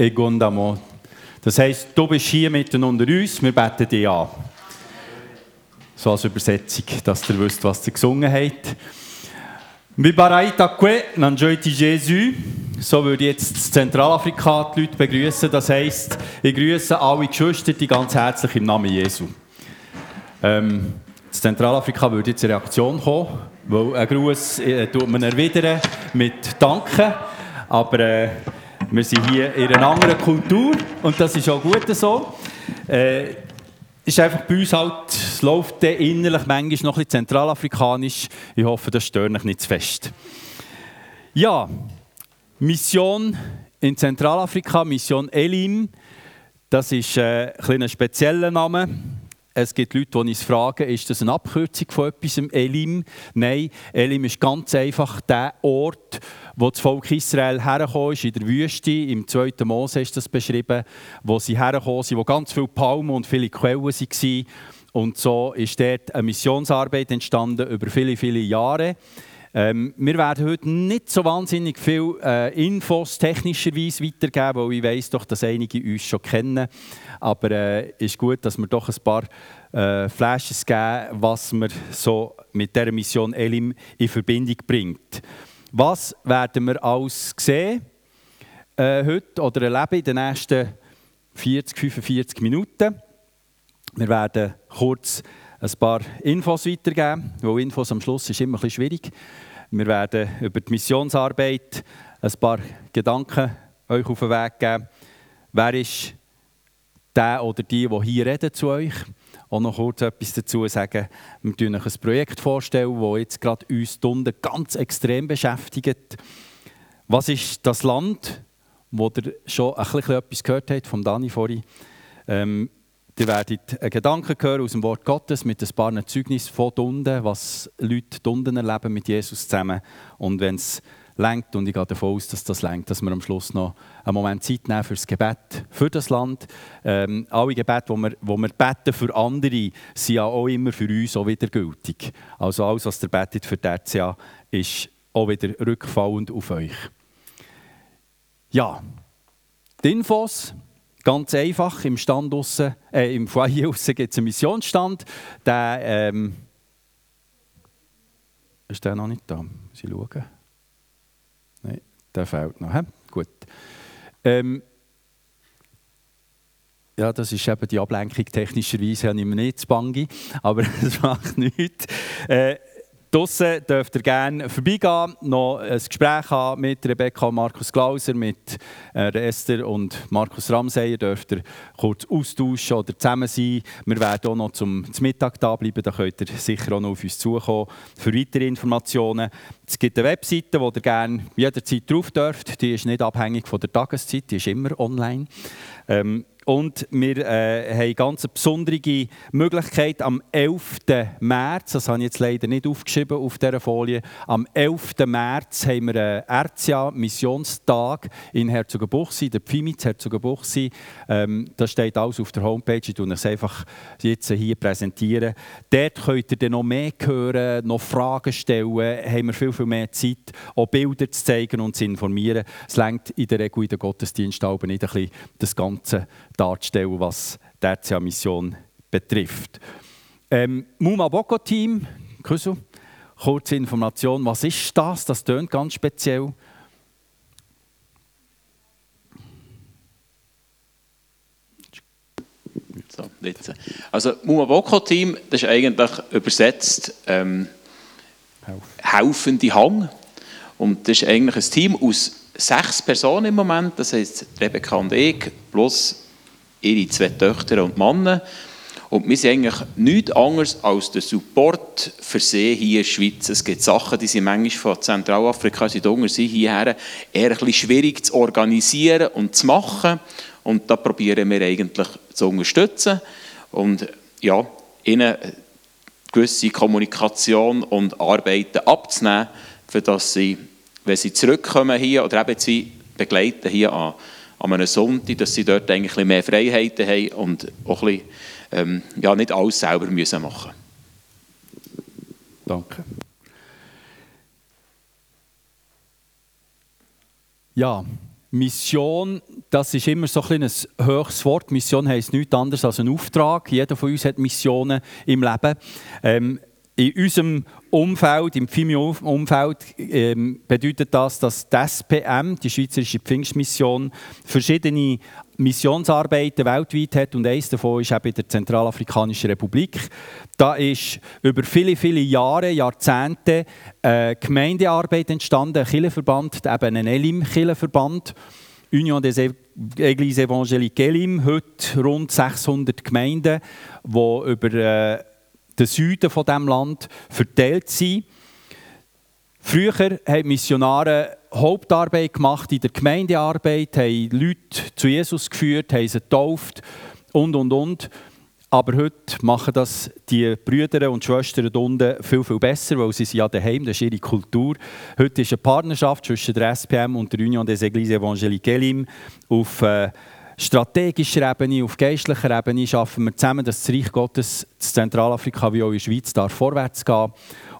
Egondamo. Das heisst, du bist hier mitten unter uns, wir beten dich an. So als Übersetzung, dass ihr wisst, was ihr gesungen habt. Bibaraita que, nanjoiti Jésus. So würde jetzt in Zentralafrika die Leute begrüßen. Das heisst, ich grüße alle Geschwister ganz herzlich im Namen Jesu. Ähm, in Zentralafrika würde jetzt eine Reaktion kommen, weil ein Gruß äh, tut man erwidern mit Danke. Aber äh, wir sind hier in einer anderen Kultur und das ist auch gut so. Äh, ist einfach bei uns halt, es läuft innerlich manchmal noch ein zentralafrikanisch. Ich hoffe, das stört euch nicht zu fest. Ja, Mission in Zentralafrika, Mission Elim, das ist äh, ein, ein spezieller Name. Es gibt Leute, die uns fragen, ist das eine Abkürzung von etwas, Elim? Nein, Elim ist ganz einfach der Ort, wo das Volk Israel hergekommen ist, in der Wüste. Im 2. Mose ist das beschrieben, wo sie hergekommen sind, wo ganz viele Palmen und viele Quellen waren. Und so ist dort eine Missionsarbeit entstanden über viele, viele Jahre. Ähm, wir werden heute nicht so wahnsinnig viel äh, Infos technischerweise weitergeben, weil ich weiß doch, dass einige uns schon kennen. Aber es äh, ist gut, dass wir doch ein paar äh, Flashes geben, was man so mit der Mission Elim in Verbindung bringt. Was werden wir alles sehen äh, heute oder erleben in den nächsten 40, 45 Minuten? Wir werden kurz ein paar Infos weitergeben, weil Infos am Schluss ist immer ein bisschen schwierig. Wir werden über die Missionsarbeit ein paar Gedanken euch auf den Weg geben. Wer ist der oder die, die hier reden zu euch? Auch noch kurz etwas dazu sagen. Wir stellen euch ein Projekt vorstellen, das jetzt gerade uns Stunden ganz extrem beschäftigt. Was ist das Land, wo ihr schon ein bisschen etwas gehört habt, von Dani vorhin? Ähm, Ihr werdet einen Gedanken hören aus dem Wort Gottes mit ein paar Zeugnissen von Dunden, was Leute Dunden erleben mit Jesus zusammen. Und wenn es lenkt und ich gehe davon aus, dass das lenkt, dass wir am Schluss noch einen Moment Zeit nehmen für das Gebet für das Land. Ähm, alle Gebete, die wir, wo wir beten für andere, sind ja auch immer für uns auch wieder gültig. Also alles, was ihr betet für RCA, ist auch wieder rückfallend auf euch. Ja, die Infos Ganz einfach, im Stand aussen, äh, im Foyer aussen gibt es einen Missionsstand. Der, ähm, ist der noch nicht da? Sie schauen. Der fehlt noch. He? Gut. Ähm, ja, das ist eben die Ablenkung. Technischerweise habe ich mir nicht zu bangi, aber das macht nichts. Äh, Draussen dürft ihr gerne vorbeigehen, noch ein Gespräch haben mit Rebecca und Markus Glauser, mit äh, Esther und Markus Ramseyer. Dürft ihr kurz austauschen oder zusammen sein. Wir werden auch noch zum, zum Mittag da bleiben, da könnt ihr sicher auch noch auf uns zukommen für weitere Informationen. Es gibt eine Webseite, wo ihr gerne jederzeit drauf dürft. Die ist nicht abhängig von der Tageszeit, die ist immer online. Ähm, und wir äh, haben eine ganz besondere Möglichkeit am 11. März, das habe ich jetzt leider nicht aufgeschrieben auf dieser Folie, am 11. März haben wir einen RCA-Missionstag in Herzogenbuchsee, der Pfimitz Herzogenbuchsee. Ähm, das steht alles auf der Homepage, ich tue es einfach jetzt hier präsentieren. Dort könnt ihr dann noch mehr hören, noch Fragen stellen, haben wir viel, viel mehr Zeit, auch Bilder zu zeigen und zu informieren. Es längt in der Regel in den Gottesdienst nicht ein bisschen das Ganze darzustellen, was die RCA-Mission betrifft. Ähm, Muma Boko Team, Kusu, kurze Information, was ist das? Das tönt ganz speziell. So. Also Muma Boko Team, das ist eigentlich übersetzt ähm, helfende Hang. Und das ist eigentlich ein Team aus sechs Personen im Moment, das heisst Rebecca und ich, plus ihre zwei Töchter und Männer. Und wir sind eigentlich nichts anderes als der Support für sie hier in der Schweiz. Es gibt Sachen, die sind manchmal von Zentralafrika, sind hierher eher ein schwierig zu organisieren und zu machen. Und da probieren wir eigentlich zu unterstützen und ja, ihnen gewisse Kommunikation und Arbeiten abzunehmen, für dass sie, wenn sie zurückkommen hier oder eben sie begleiten hier an an einem Sonntag, dass sie dort eigentlich mehr Freiheiten haben und auch ein bisschen, ähm, ja, nicht alles selber müssen machen Danke. Ja, Mission, das ist immer so ein, ein höchstes Wort. Mission heisst nichts anderes als ein Auftrag. Jeder von uns hat Missionen im Leben. Ähm, in unserem Umfeld, im FIMI-Umfeld, ähm, bedeutet das, dass die SPM, die Schweizerische Pfingstmission, verschiedene Missionsarbeiten weltweit hat und eines davon ist eben in der Zentralafrikanischen Republik. Da ist über viele, viele Jahre, Jahrzehnte äh, Gemeindearbeit entstanden, ein Kirchenverband, eben ein Elim-Kirchenverband. Union des Églises Évangéliques Elim, heute rund 600 Gemeinden, die über äh, den Süden von dem Land verteilt sind. Früher haben Missionare Hauptarbeit gemacht in der Gemeindearbeit, haben Leute zu Jesus geführt, haben sie getauft und und und. Aber heute machen das die Brüder und Schwestern unten viel, viel besser, weil sie sind ja daheim, das ist ihre Kultur. Heute ist eine Partnerschaft zwischen der SPM und der Union des Églises Évangéliques Elim auf äh, strategischer Ebene, auf geistlicher Ebene schaffen wir zusammen, dass das Reich Gottes in Zentralafrika wie auch in der Schweiz darf vorwärts gehen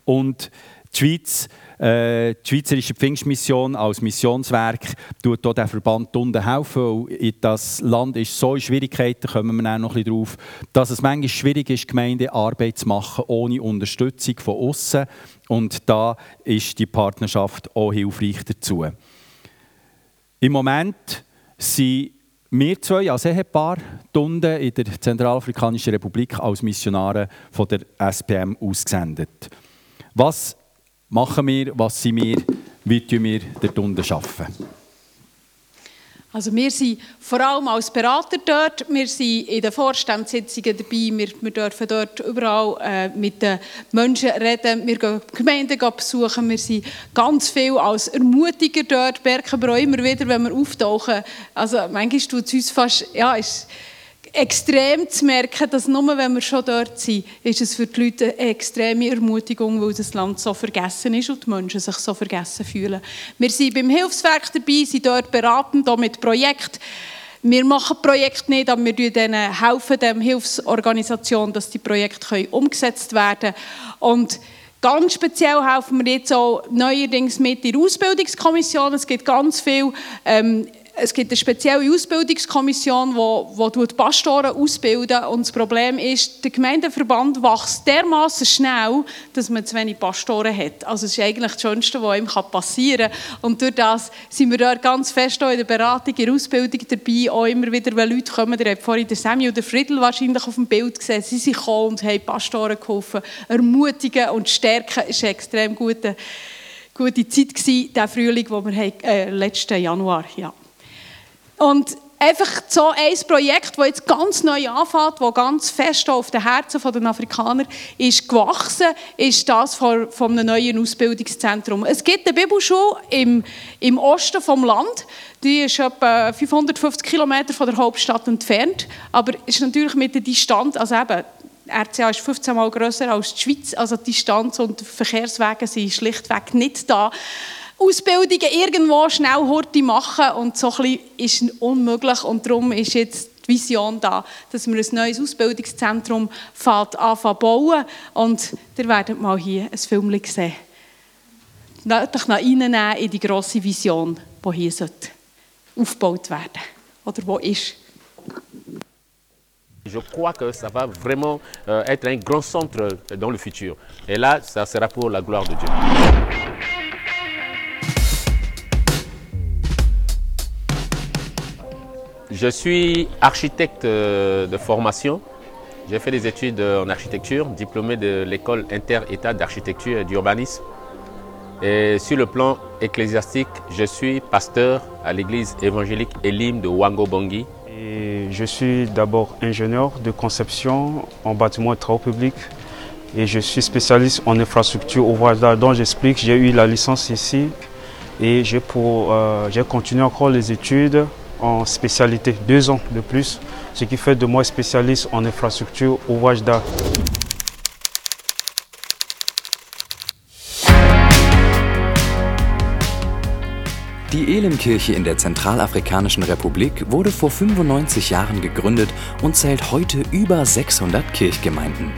Und die Schweiz, äh, die Schweizerische Pfingstmission als Missionswerk tut hier den Verband unten helfen. Weil das Land ist so in Schwierigkeiten, kommen wir noch ein drauf, dass es manchmal schwierig ist, Gemeindearbeit zu machen ohne Unterstützung von außen. Und da ist die Partnerschaft auch hilfreich dazu. Im Moment sind wir zwei als Ehepaar unten in der Zentralafrikanischen Republik als Missionare von der SPM ausgesendet. Was machen wir, was sind wir, wie tun wir dort unten arbeiten? Also wir sind vor allem als Berater dort, wir sind in den Vorstandssitzungen dabei, wir, wir dürfen dort überall äh, mit den Menschen reden, wir gehen Gemeinden besuchen, wir sind ganz viel als Ermutiger dort, merken wir immer wieder, wenn wir auftauchen. Also manchmal tut es uns fast, ja, ist, extrem zu merken, dass nur wenn wir schon dort sind, ist es für die Leute eine extreme Ermutigung, weil das Land so vergessen ist und die Menschen sich so vergessen fühlen. Wir sind beim Hilfswerk dabei, sind dort beratend, auch mit Projekten. Wir machen Projekte nicht, aber wir denen helfen dem Hilfsorganisation, dass die Projekte umgesetzt werden können. Und Ganz speziell helfen wir jetzt auch neuerdings mit der Ausbildungskommission. Es gibt ganz viel ähm, es gibt eine spezielle Ausbildungskommission, die, die Pastoren ausbildet. Und das Problem ist, der Gemeindeverband wächst dermaßen schnell, dass man zu wenig Pastoren hat. Also das ist eigentlich das Schönste, was ihm passieren kann. Und durch das sind wir dort ganz fest in der Beratung, in der Ausbildung dabei. Auch immer wieder, wenn Leute kommen, ihr habt vorhin den Sammy oder Friedel wahrscheinlich auf dem Bild gesehen, sie sind gekommen und haben Pastoren geholfen. Ermutigen und stärken ist eine extrem gute, gute Zeit gewesen, der Frühling, den wir äh, letzten Januar ja. Und einfach so ein Projekt, das jetzt ganz neu anfängt, das ganz fest auf den Herzen der Afrikaner ist gewachsen, ist das von, von einem neuen Ausbildungszentrum. Es gibt eine Bibelschule im, im Osten des Landes, die ist etwa 550 Kilometer von der Hauptstadt entfernt, aber ist natürlich mit der Distanz, also eben, RCA ist 15 Mal grösser als die Schweiz, also die Distanz und die Verkehrswege sind schlichtweg nicht da. Ausbildungen irgendwo schnell Horti machen und so ein bisschen ist unmöglich und darum ist jetzt die Vision da, dass wir ein neues Ausbildungszentrum anfangen bauen und ihr werdet mal hier ein Film sehen. Nötig nach reinnehmen in die grosse Vision, die hier aufgebaut werden oder wo ist. Je crois que ça va vraiment euh, être un grand centre dans le futur. Et là, ça sera pour la gloire de Dieu. Je suis architecte euh, de formation. J'ai fait des études en architecture, diplômé de l'école inter-état d'architecture et d'urbanisme. Et sur le plan ecclésiastique, je suis pasteur à l'église évangélique Elim de Wango Bongi. Et je suis d'abord ingénieur de conception en bâtiment et travaux publics. Et je suis spécialiste en infrastructure ouvrage d'art dont j'explique. J'ai eu la licence ici et j'ai euh, continué encore les études en spécialité, deux ans de plus, ce qui fait de moi spécialiste en infrastructure ouvrage d'art. Die Elimkirche in der Zentralafrikanischen Republik wurde vor 95 Jahren gegründet und zählt heute über 600 Kirchgemeinden.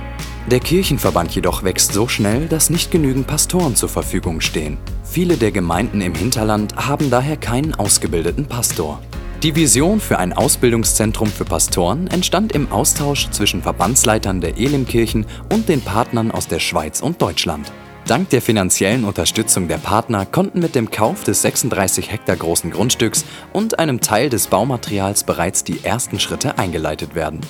Der Kirchenverband jedoch wächst so schnell, dass nicht genügend Pastoren zur Verfügung stehen. Viele der Gemeinden im Hinterland haben daher keinen ausgebildeten Pastor. Die Vision für ein Ausbildungszentrum für Pastoren entstand im Austausch zwischen Verbandsleitern der Elimkirchen und den Partnern aus der Schweiz und Deutschland. Dank der finanziellen Unterstützung der Partner konnten mit dem Kauf des 36 Hektar großen Grundstücks und einem Teil des Baumaterials bereits die ersten Schritte eingeleitet werden.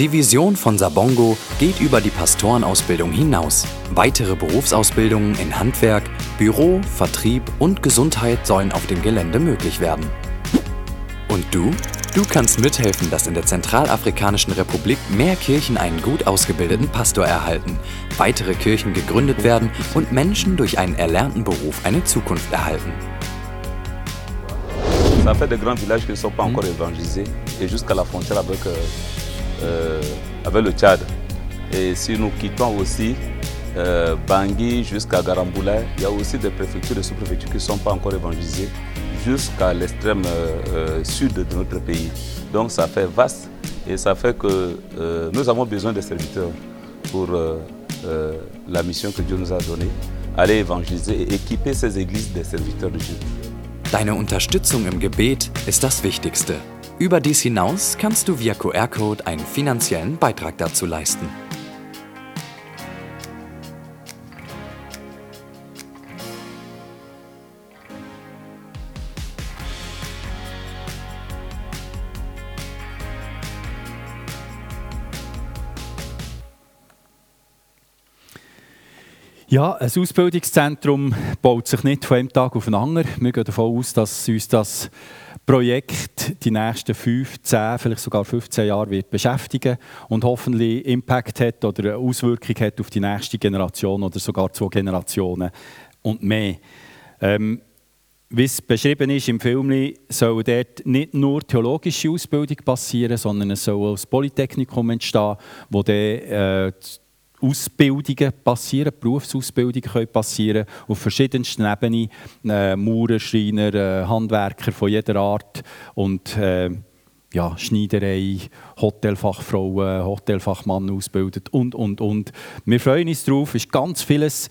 Die Vision von Sabongo geht über die Pastorenausbildung hinaus. Weitere Berufsausbildungen in Handwerk, Büro, Vertrieb und Gesundheit sollen auf dem Gelände möglich werden. Und du? Du kannst mithelfen, dass in der Zentralafrikanischen Republik mehr Kirchen einen gut ausgebildeten Pastor erhalten, weitere Kirchen gegründet werden und Menschen durch einen erlernten Beruf eine Zukunft erhalten. Ça fait des grands villages qui ne sont pas encore évangélisés et jusqu'à la frontière avec, euh, euh, avec le Tchad. Et si nous quittons aussi euh, Bangui jusqu'à Garamboula, il y a aussi des préfectures et sous-préfectures qui ne sont pas encore évangélisées jusqu'à l'extrême euh, sud de notre pays. Donc ça fait vaste et ça fait que euh, nous avons besoin des serviteurs pour euh, euh, la mission que Dieu nous a donnée, aller évangéliser et équiper ces églises des serviteurs de Dieu. Deine Unterstützung im Gebet ist das Wichtigste. Über dies hinaus kannst du via QR-Code einen finanziellen Beitrag dazu leisten. Ja, ein Ausbildungszentrum baut sich nicht von einem Tag auf den anderen. Wir gehen davon aus, dass uns das Projekt die nächsten 5, 10, vielleicht sogar 15 Jahre wird beschäftigen und hoffentlich Impact hat oder eine Auswirkung hat auf die nächste Generation oder sogar zwei Generationen und mehr. Ähm, wie es beschrieben ist im Film, soll dort nicht nur theologische Ausbildung passieren, sondern es soll das Polytechnikum entstehen, wo dann äh, Ausbildungen passieren, Berufsausbildungen können passieren auf verschiedensten Ebenen. Äh, Maurer, Schreiner, äh, Handwerker von jeder Art und äh, ja, Schneiderei, Hotelfachfrauen, Hotelfachmann ausbildet und, und, und. Wir freuen uns darauf, es ist ganz vieles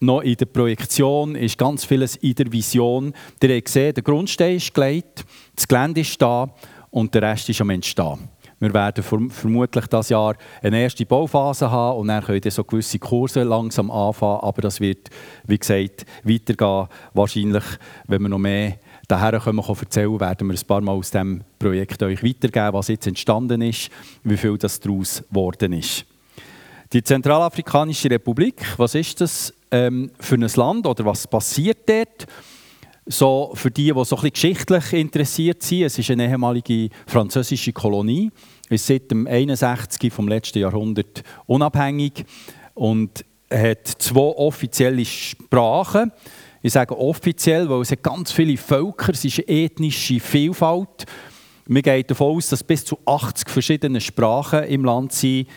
noch in der Projektion, ist ganz vieles in der Vision. Ihr habt gesehen, der Grundstein ist gelegt, das Gelände ist da und der Rest ist am Entstehen. Wir werden vermutlich das Jahr eine erste Bauphase haben und dann können so gewisse Kurse langsam anfangen, aber das wird, wie gesagt, weitergehen. Wahrscheinlich, wenn wir noch mehr daher können wir erzählen, werden wir ein paar Mal aus diesem Projekt euch weitergeben, was jetzt entstanden ist, wie viel das daraus geworden ist. Die Zentralafrikanische Republik, was ist das ähm, für ein Land oder was passiert dort? So, für die, die so ein bisschen geschichtlich interessiert sind, es ist eine ehemalige französische Kolonie, ist seit dem 61. vom letzten Jahrhundert unabhängig und hat zwei offizielle Sprachen. Ich sage offiziell, weil es hat ganz viele Völker, es ist eine ethnische Vielfalt. Wir gehen davon aus, dass bis zu 80 verschiedene Sprachen im Land sind.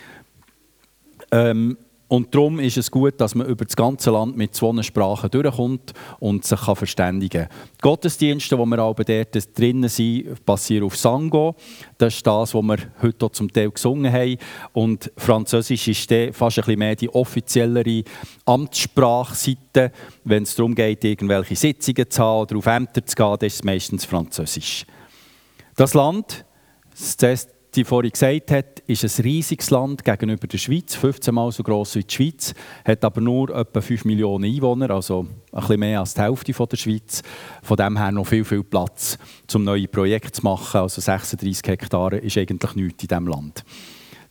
Ähm, und darum ist es gut, dass man über das ganze Land mit zwei Sprachen durchkommt und sich kann verständigen kann. Die Gottesdienste, die wir aber dort drinnen sind, passieren auf Sango. Das ist das, was wir heute zum Teil gesungen haben. Und Französisch ist fast ein bisschen mehr die offiziellere Amtssprachseite. Wenn es darum geht, irgendwelche Sitzungen zu haben oder auf Ämter zu gehen, dann ist es meistens Französisch. Das Land, das die vorhin gesagt hat, ist ein riesiges Land gegenüber der Schweiz, 15 Mal so groß wie die Schweiz, hat aber nur etwa 5 Millionen Einwohner, also ein bisschen mehr als die Hälfte der Schweiz. Von dem her noch viel, viel Platz, um neue Projekte zu machen. Also 36 Hektare ist eigentlich nichts in diesem Land.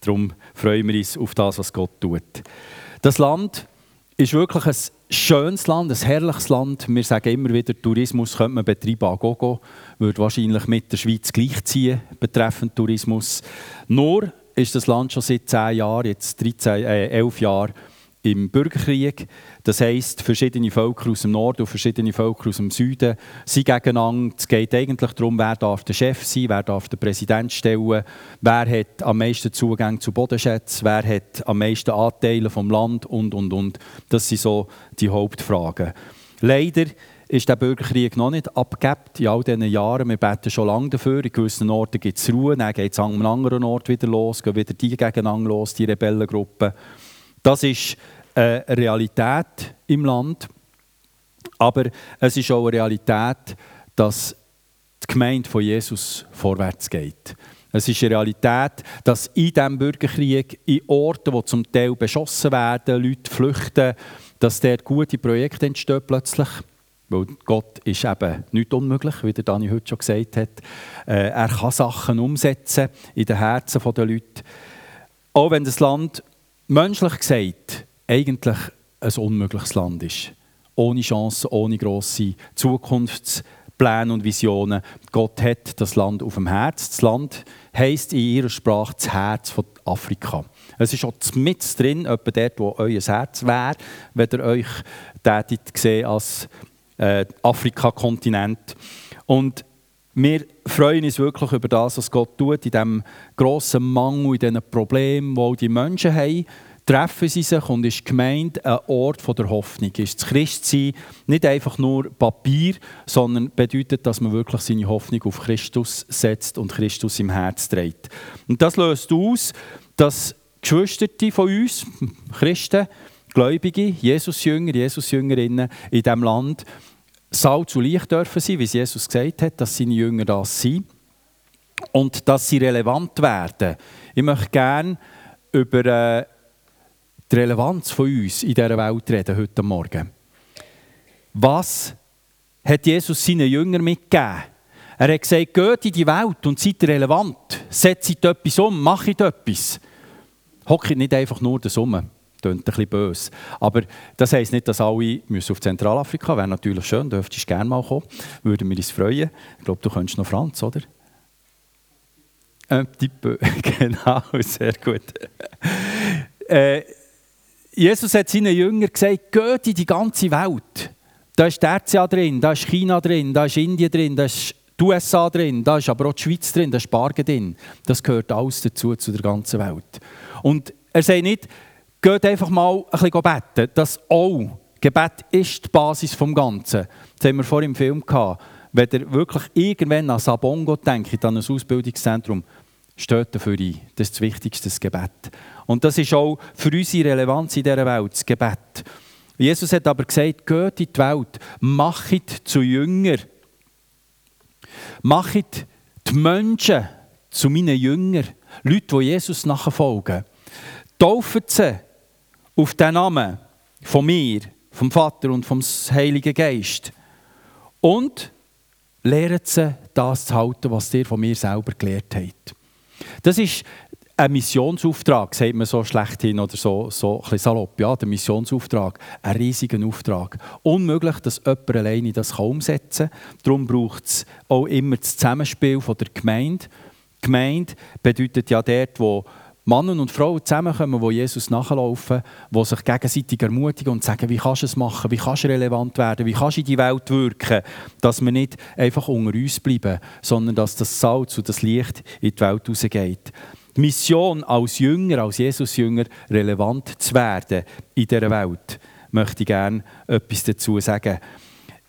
Darum freuen wir uns auf das, was Gott tut. Das Land ist wirklich ein schönes Land, ein herrliches Land. Wir sagen immer wieder, Tourismus könnte man betreiben an Gogo, würde wahrscheinlich mit der Schweiz gleichziehen betreffend Tourismus. Nur ist das Land schon seit 10 Jahren, jetzt 13, äh, 11 Jahren, im Bürgerkrieg. Das heisst, verschiedene Völker aus dem Norden und verschiedene Völker aus dem Süden sind gegeneinander. Es geht eigentlich darum, wer darf der Chef sein, wer darf den Präsident stellen, wer hat am meisten Zugang zu Bodenschätzen, wer hat am meisten Anteile vom Land und, und, und. Das sind so die Hauptfragen. Leider ist der Bürgerkrieg noch nicht abgebt in all diesen Jahren. Wir beten schon lange dafür. In gewissen Orten gibt es Ruhe, dann geht es an einem anderen Ort wieder los, gehen wieder die gegeneinander los, die Rebellengruppen. Das ist eine Realität im Land. Aber es ist auch eine Realität, dass die Gemeinde von Jesus vorwärts geht. Es ist eine Realität, dass in diesem Bürgerkrieg, in Orten, wo zum Teil beschossen werden, Leute flüchten, dass dort gute Projekte entstehen plötzlich. Weil Gott ist eben nicht unmöglich, wie der Dani heute schon gesagt hat. Äh, er kann Sachen umsetzen in den Herzen der Leute. Auch wenn das Land menschlich gesagt eigentlich ein unmögliches Land ist. Ohne Chancen, ohne grosse Zukunftspläne und Visionen. Gott hat das Land auf dem Herz. Das Land heisst in ihrer Sprache das Herz von Afrika. Es ist auch mit drin, etwa dort, wo euer Herz wäre, wenn ihr euch tätet sehen als äh, Afrika-Kontinent. Und wir freuen uns wirklich über das, was Gott tut, in diesem grossen Mangel, in diesen Problemen, die die Menschen haben. Treffen sie sich und ist gemeint ein Ort der Hoffnung. Ist das Christsein nicht einfach nur Papier, sondern bedeutet, dass man wirklich seine Hoffnung auf Christus setzt und Christus im Herz trägt. Und das löst aus, dass Geschwister von uns, Christen, Gläubige, Jesus-Jünger, Jesus-Jüngerinnen in diesem Land Salz und Licht dürfen sein, wie es Jesus gesagt hat, dass seine Jünger das sind und dass sie relevant werden. Ich möchte gerne über äh, die Relevanz von uns in dieser Welt reden heute Morgen. Was hat Jesus seinen Jüngern mitgegeben? Er hat gesagt, geht in die Welt und seid relevant. Setzt etwas um, macht etwas. Hockt nicht einfach nur das um klingt ein bisschen böse. Aber das heisst nicht, dass alle müssen auf Zentralafrika Wäre natürlich schön, dürftest gerne mal kommen. Würden wir uns freuen. Ich glaube, du könntest noch Franz, oder? Ein Tippe, genau, sehr gut. Äh, Jesus hat seinen Jüngern gesagt, geht in die ganze Welt. Da ist Tertia drin, da ist China drin, da ist Indien drin, da ist die USA drin, da ist aber auch die Schweiz drin, da ist Bargen drin. Das gehört alles dazu, zu der ganzen Welt. Und er sagt nicht, Geht einfach mal ein bisschen beten. Das auch. Gebet ist die Basis des Ganzen. Das haben wir vorhin im Film gehabt. Wenn ihr wirklich irgendwann an Sabongo denkt, an ein Ausbildungszentrum, steht dafür ein. Das ist das Wichtigste, das Gebet. Und das ist auch für unsere Relevanz in dieser Welt, das Gebet. Jesus hat aber gesagt, geht in die Welt, macht zu Jünger. Macht die Menschen zu meinen Jüngern. Leute, die Jesus nachfolgen. Taufen sie auf den Namen von mir, vom Vater und vom Heiligen Geist. Und lernt sie das zu halten, was ihr von mir selber gelehrt habt. Das ist ein Missionsauftrag, sagt man so schlechthin oder so, so ein salopp. Ja, der Missionsauftrag, ein riesiger Auftrag. Unmöglich, dass jemand alleine das umsetzen kann. Darum braucht es auch immer das Zusammenspiel von der Gemeinde. Gemeinde bedeutet ja dort, wo Männer und Frauen zusammenkommen, die Jesus nachlaufen, die sich gegenseitig ermutigen und sagen, wie kannst du es machen, wie kannst du relevant werden, wie kannst du in die Welt wirken, dass wir nicht einfach unter uns bleiben, sondern dass das Salz und das Licht in die Welt rausgeht. Die Mission als Jünger, als Jesus-Jünger, relevant zu werden in dieser Welt, möchte ich gerne etwas dazu sagen.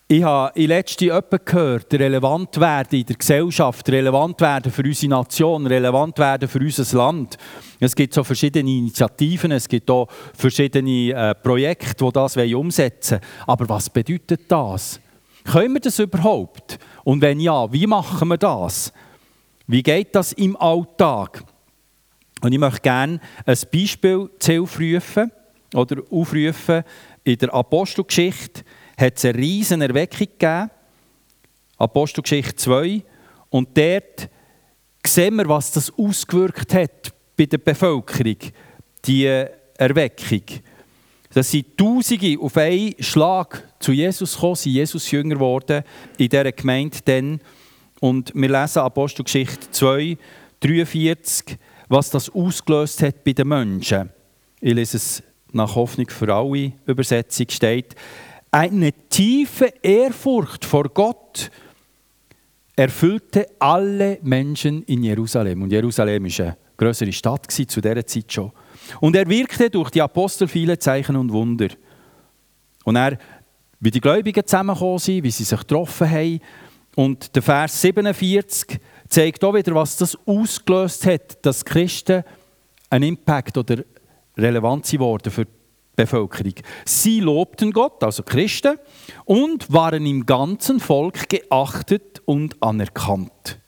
Ich habe in letzter Zeit gehört, relevant werden in der Gesellschaft, relevant werden für unsere Nation, relevant werden für unser Land. Es gibt so verschiedene Initiativen, es gibt auch verschiedene äh, Projekte, die das umsetzen wollen. Aber was bedeutet das? Können wir das überhaupt? Und wenn ja, wie machen wir das? Wie geht das im Alltag? Und ich möchte gerne ein Beispiel zu Hilfe oder aufrufen in der Apostelgeschichte hat es eine riesen Erweckung gegeben. Apostelgeschichte 2. Und dort sehen wir, was das ausgewirkt hat bei der Bevölkerung, die Erweckung. Das sind Tausende auf einen Schlag zu Jesus gekommen, sind Jesus Jünger geworden in dieser Gemeinde dann. Und wir lesen Apostelgeschichte 2, 43, was das ausgelöst hat bei den Menschen. Ich lese es nach Hoffnung für alle Übersetzung steht, eine tiefe Ehrfurcht vor Gott erfüllte alle Menschen in Jerusalem. Und Jerusalem war eine größere Stadt zu dieser Zeit schon. Und er wirkte durch die Apostel viele Zeichen und Wunder. Und er, wie die Gläubigen zusammengekommen sind, wie sie sich getroffen haben. Und der Vers 47 zeigt auch wieder, was das ausgelöst hat, dass Christen einen Impact oder relevant geworden für die Bevölkerung. Sie lobten Gott, also Christen, und waren im ganzen Volk geachtet und anerkannt.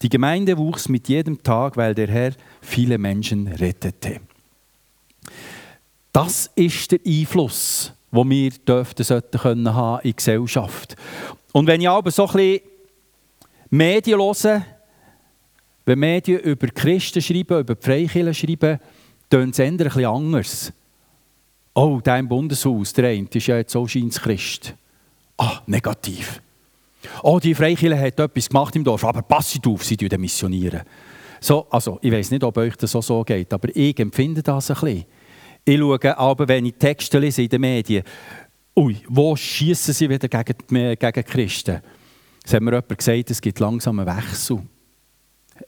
Die Gemeinde wuchs mit jedem Tag, weil der Herr viele Menschen rettete. Das ist der Einfluss, den wir dürften, sollten können haben in die Gesellschaft. Und wenn ich aber so ein bisschen Medien höre, wenn Medien über Christen schreiben, über die Freikirchen schreiben, tönt es ein bisschen anders. Oh, der im Bundeshaus, der eine, ist ja jetzt scheint Christ. Ah, negativ. Oh, die Freikirche hat etwas gemacht im Dorf, aber passt auf, sie missionieren. So, also, ich weiß nicht, ob euch das auch so geht, aber ich empfinde das ein bisschen. Ich schaue aber, wenn ich Texte lese in den Medien, ui, wo schießen sie wieder gegen, die, gegen Christen? Es hat mir jemand gesagt, es gibt langsam einen Wechsel.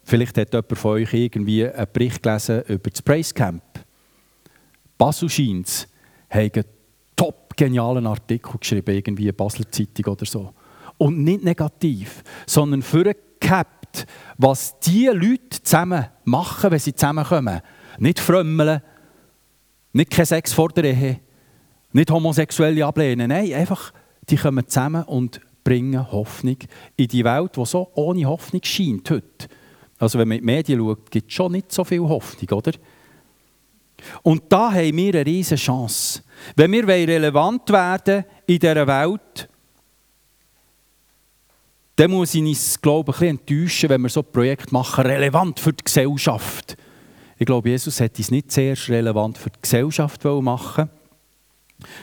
Vielleicht hat jemand von euch irgendwie einen Bericht gelesen über das Praise Camp. Basel scheint haben einen top genialen Artikel geschrieben, irgendwie Basler Zeitung oder so. Und nicht negativ, sondern für gehabt, was die Leute zusammen machen, wenn sie zusammenkommen. Nicht frömmeln, nicht kein Sex vor der Ehe, nicht Homosexuelle ablehnen. Nein, einfach, die kommen zusammen und bringen Hoffnung in die Welt, die so ohne Hoffnung scheint heute. Also wenn man in die Medien schaut, gibt es schon nicht so viel Hoffnung, oder? Und da haben wir eine riesige Chance. Wenn wir relevant werden in dieser Welt, dann muss ich uns, glaube ich, ein bisschen enttäuschen, wenn wir so ein Projekt machen, relevant für die Gesellschaft. Ich glaube, Jesus hat es nicht zuerst relevant für die Gesellschaft machen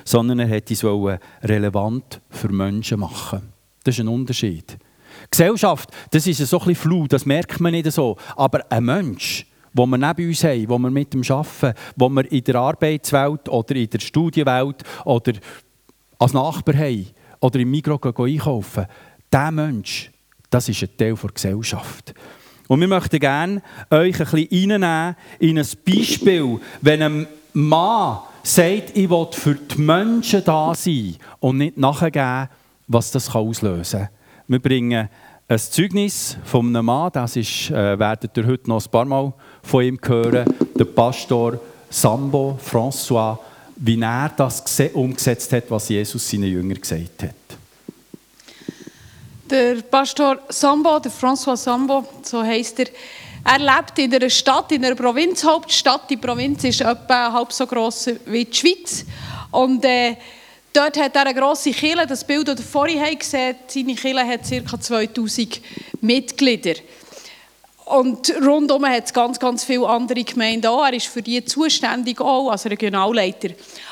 sondern er hat es relevant für Menschen machen. Das ist ein Unterschied. Gesellschaft, das ist so ein bisschen flau, das merkt man nicht so. Aber ein Mensch, wo wir neben uns haben, wo wir mit dem arbeiten, wo wir in der Arbeitswelt oder in der Studienwelt oder als Nachbar haben oder im Mikro einkaufen, dieser Mensch, das ist ein Teil der Gesellschaft. Und wir möchten gerne euch ein in ein Beispiel, wenn ein Mann sagt, ich will für die Menschen da sein und nicht nachgeben, was das auslösen kann. Wir bringen ein Zeugnis von einem Mann, das ist, äh, werdet ihr heute noch ein paar Mal von ihm hören, der Pastor Sambo François, wie er das umgesetzt hat, was Jesus seinen Jüngern gesagt hat. Der Pastor Sambo, der François Sambo, so heißt er, er lebt in einer Stadt, in einer Provinzhauptstadt. Die Provinz ist etwa halb so groß wie die Schweiz. Und äh, dort hat er eine grosse Kirche. Das Bild, das ihr vorhin gesehen habt, seine Kirche hat ca. 2000 Mitglieder. Und rundum hat es ganz, ganz viele andere Gemeinden auch. Er ist für die zuständig auch als Regionalleiter.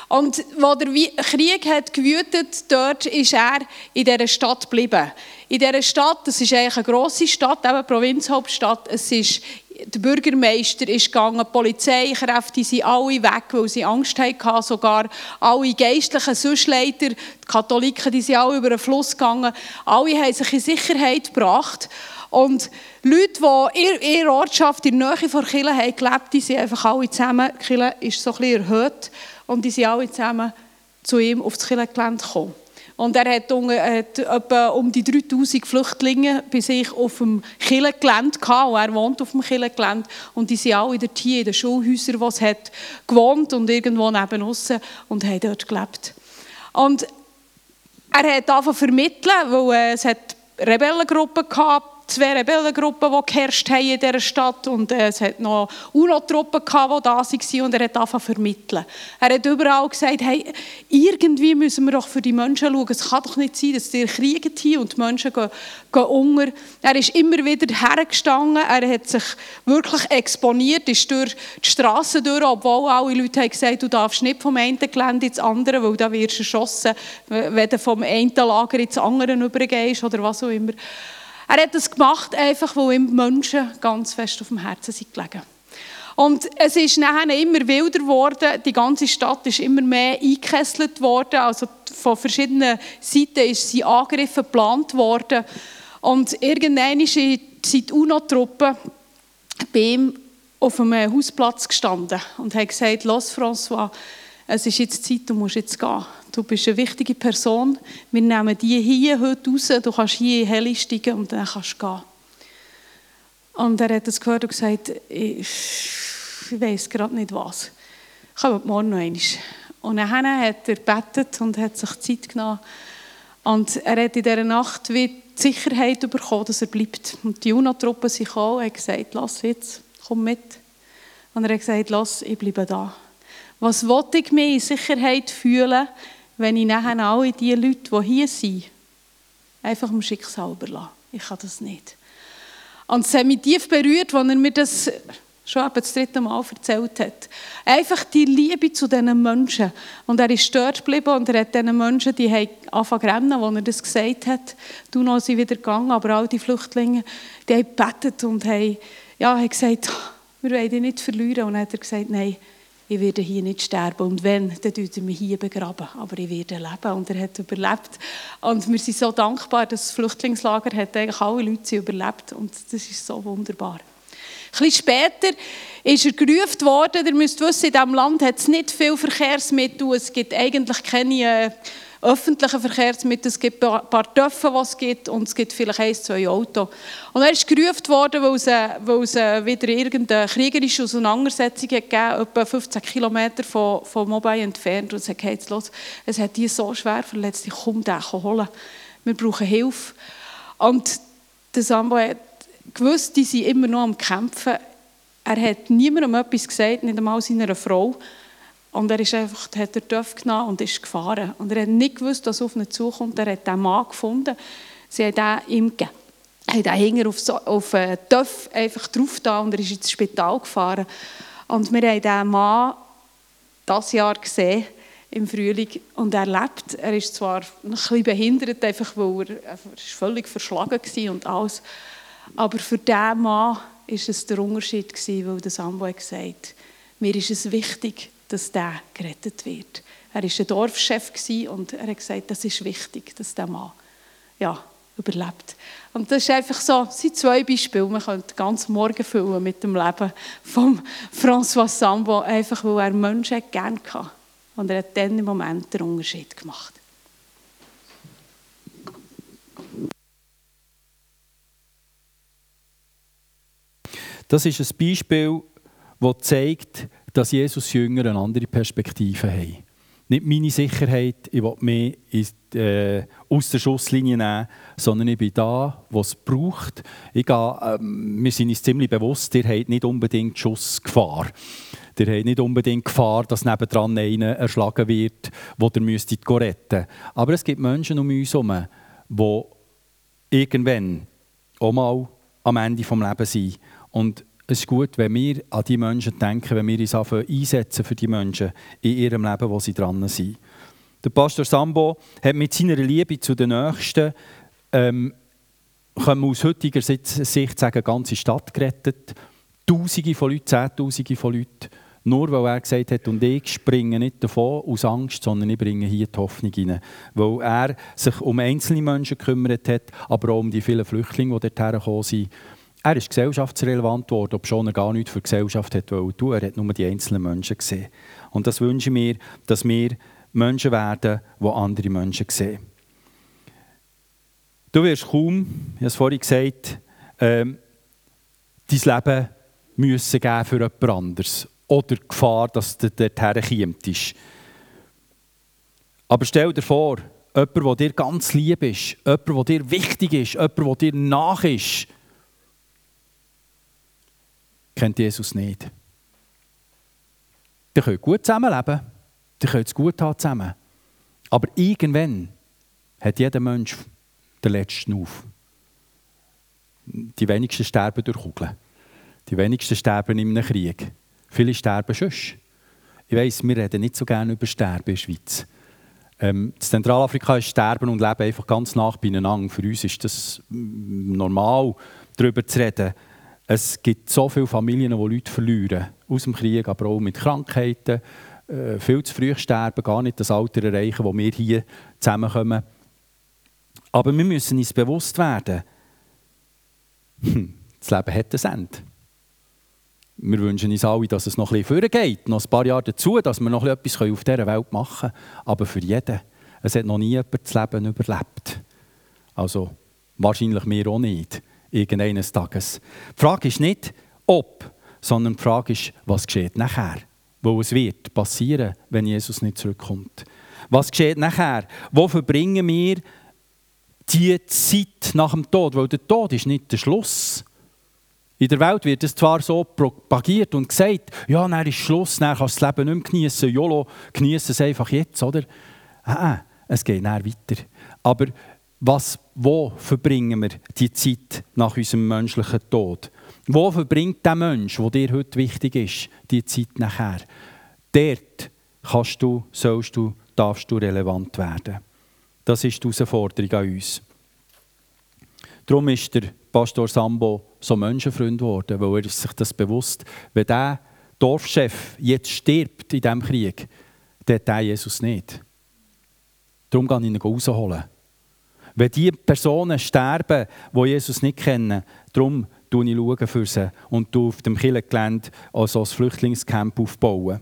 Und wo der Krieg hat gewütet, dort ist er in dieser Stadt geblieben. In dieser Stadt, das ist eigentlich eine grosse Stadt, eben Provinzhauptstadt, es ist der Bürgermeister ist gegangen, die Polizeikräfte sind alle weg, weil sie Angst hatten. Sogar alle geistlichen Süschleiter, die Katholiken, die sind alle über den Fluss gegangen. Alle haben sich in Sicherheit gebracht. Und Leute, die in ihrer Ortschaft in der Nähe von Kirche haben gelebt, die sind einfach alle zusammen, Kirche ist so ein erhöht, und die sind alle zusammen zu ihm auf das Kirchengelände gekommen. Und er hat, hat etwa um die 3000 Flüchtlinge bei sich auf dem Kirchengelände gehabt. Er wohnt auf dem Kirchengelände. Und die sind alle dort hier in den Schulhäusern, es hat, gewohnt und irgendwo neben uns und haben dort gelebt. Und er hat angefangen vermitteln, weil äh, es hat Rebellengruppen gab, zwei Rebellengruppen, die geherrscht haben in dieser Stadt und äh, es hat noch UNO-Truppen die da waren und er hat angefangen zu vermitteln. Er hat überall gesagt, hey, irgendwie müssen wir doch für die Menschen schauen. Es kann doch nicht sein, dass die kriegen hier und die Menschen gehen, gehen unter. Er ist immer wieder hergestanden, er hat sich wirklich exponiert, ist durch die Straße durch, obwohl alle Leute haben gesagt, du darfst nicht vom einen Gelände ins andere, weil da wirst du erschossen, wenn du vom einen Lager ins andere übergehst oder was auch immer. Er hat das gemacht, einfach weil ihm Menschen ganz fest auf dem Herzen sind gelegen. Und es ist nachher immer wilder geworden. Die ganze Stadt ist immer mehr eingekesselt worden. Also von verschiedenen Seiten ist sie Angriffe geplant worden. Und irgendwann sind die UNO-Truppen bei ihm auf einem Hausplatz gestanden und haben gesagt, los François, es ist jetzt Zeit, du musst jetzt gehen. Du bist eine wichtige Person. Wir nehmen die hier heute raus. Du kannst hier in Heli steigen und dann kannst du gehen. Und er hat es gehört und gesagt, ich, ich weiß gerade nicht was. kommt morgen noch einmal. Und dann hat er gebetet und hat sich Zeit genommen. Und er hat in dieser Nacht die Sicherheit bekommen, dass er bleibt. Und die UNO-Truppe sind gekommen und haben gesagt, lass jetzt, komm mit. Und er hat gesagt, lass, ich bleibe da. Was wollte ich mehr in Sicherheit fühlen, wenn ich nachher alle die Leute, die hier sind, einfach dem Schicksal überlasse? Ich kann das nicht. Und es hat mich tief berührt, als er mir das schon etwa das dritte Mal erzählt hat. Einfach die Liebe zu diesen Menschen. Und er ist dort geblieben und er hat diesen Menschen, die haben zu rennen, als er das gesagt hat. Du noch sind wieder gegangen, aber all die Flüchtlinge, die haben gebetet und haben, ja, haben gesagt, wir wollen dich nicht verlieren. Und dann hat er gesagt, nein, ich werde hier nicht sterben. Und wenn, dann tut er mich hier begraben. Aber ich werde leben. Und er hat überlebt. Und wir sind so dankbar, dass das Flüchtlingslager hat eigentlich alle Leute überlebt. Und das ist so wunderbar. Ein bisschen später ist er gerufen worden. Ihr müsst wissen, in diesem Land hat es nicht viel Verkehrsmittel. Es gibt eigentlich keine äh, öffentlichen Verkehrsmittel. Es gibt ein paar Töpfe, die es gibt, und es gibt vielleicht ein, zwei Autos. Und er ist gerufen worden, weil es, äh, weil es äh, wieder irgendeine kriegerische Auseinandersetzung gegeben hat, etwa 15 Kilometer von, von Mobile entfernt. Und sagt, hey, jetzt los, es hat die so schwer verletzt, ich komme den holen. Wir brauchen Hilfe. Und der Sambo hat gewusst, die sind immer noch am Kämpfen. Er hat niemandem etwas gesagt, nicht einmal seiner Frau. Und er ist einfach, hat er Töpf genommen und ist gefahren. Und er hat nicht gewusst, was auf ihn zukommt. Er hat den Mann gefunden. Sie haben ihn ihm gegeben. Er hat auf, so, auf einen Töpf einfach drauf da und er ist ins Spital gefahren. Und wir haben diesen Mann das Jahr gesehen, im Frühling, und er lebt. Er ist zwar ein bisschen behindert, einfach weil er, er völlig verschlagen war und alles. Aber für diesen Mann war es der Unterschied, weil der Sambo hat gesagt mir ist es wichtig, dass der gerettet wird. Er war ein Dorfchef und er hat gesagt, das ist wichtig, dass der Mann ja, überlebt. Und das ist einfach so, das sind zwei Beispiele. Man könnte ganz Morgen füllen mit dem Leben von François Sambo, einfach weil er Menschen gerne hatte. Und er hat dann im Moment den Unterschied gemacht. Das ist ein Beispiel, das zeigt, dass Jesus Jünger eine andere Perspektive haben. Nicht meine Sicherheit, ich will mich äh, aus der Schusslinie nehmen, sondern ich bin da, wo es braucht. Ich gehe, äh, wir sind uns ziemlich bewusst, ihr habt nicht unbedingt Schussgefahr. Ihr habt nicht unbedingt Gefahr, dass nebendran einer erschlagen wird, wo ihr müsstet retten Aber es gibt Menschen um uns herum, die irgendwann auch mal am Ende des Lebens sind. Und es ist gut, wenn wir an die Menschen denken, wenn wir uns einsetzen für die Menschen in ihrem Leben, wo sie dran sind. Der Pastor Sambo hat mit seiner Liebe zu den Nächsten, ähm, können wir aus heutiger Sicht sagen, ganze Stadt gerettet. Tausende von Leuten, Zehntausende von Leuten. Nur weil er gesagt hat, und ich springe nicht davon aus Angst, sondern ich bringe hier die Hoffnung hinein. Weil er sich um einzelne Menschen gekümmert hat, aber auch um die vielen Flüchtlinge, die dorthin gekommen sind. Er ist gesellschaftsrelevant geworden, obwohl er gar nichts für die Gesellschaft hat tun Er hat nur die einzelnen Menschen gesehen. Und das wünsche ich mir, dass wir Menschen werden, die andere Menschen sehen. Du wirst kaum, ich habe es vorhin gesagt, ähm, dein Leben müssen geben für jemand anderes. Oder die Gefahr, dass du dorthin kommst. Aber stell dir vor, jemand, der dir ganz lieb ist, jemand, der dir wichtig ist, jemand, der dir nach ist, kennt Jesus nicht. Die können gut zusammenleben, die können es gut haben zusammen. Aber irgendwann hat jeder Mensch den letzten auf. Die wenigsten sterben durch Kugeln. Die wenigsten sterben in einem Krieg. Viele sterben schon. Ich weiss, wir reden nicht so gerne über Sterben in der Schweiz. Ähm, in Zentralafrika ist Sterben und Leben einfach ganz nah beieinander. Für uns ist das normal, darüber zu reden. Es gibt so viele Familien, die Leute verlieren. Aus dem Krieg, aber auch mit Krankheiten. Äh, viel zu früh sterben, gar nicht das Alter erreichen, wo wir hier zusammenkommen. Aber wir müssen uns bewusst werden, hm, das Leben hat ein Ende. Wir wünschen uns alle, dass es noch ein bisschen geht, noch ein paar Jahre dazu, dass wir noch etwas auf dieser Welt machen können. Aber für jeden. Es hat noch nie jemand das Leben überlebt. Also wahrscheinlich wir auch nicht irgendeines Tages. Die Frage ist nicht, ob, sondern die Frage ist, was geschieht nachher Weil es wird passieren, wenn Jesus nicht zurückkommt. Was geschieht nachher? Wo verbringen wir die Zeit nach dem Tod? Weil der Tod ist nicht der Schluss. In der Welt wird es zwar so propagiert und gesagt, ja, dann ist Schluss, dann kannst du das Leben nicht mehr geniessen. YOLO, genieße es einfach jetzt, oder? Ah, ah, es geht dann weiter. Aber was, wo verbringen wir die Zeit nach unserem menschlichen Tod? Wo verbringt der Mensch, der dir heute wichtig ist, die Zeit nachher? Dort kannst du, sollst du, darfst du relevant werden. Das ist die Herausforderung an uns. Darum ist der Pastor Sambo so Menschenfreund geworden, weil er sich das bewusst wenn der Dorfchef jetzt stirbt in diesem Krieg, dann hat der Jesus nicht. Darum kann ich ihn rausholen. Wenn die Personen sterben, die Jesus nicht kennen, darum schaue ich für sie und auf dem Kirchengelände also das Flüchtlingscamp aufbauen.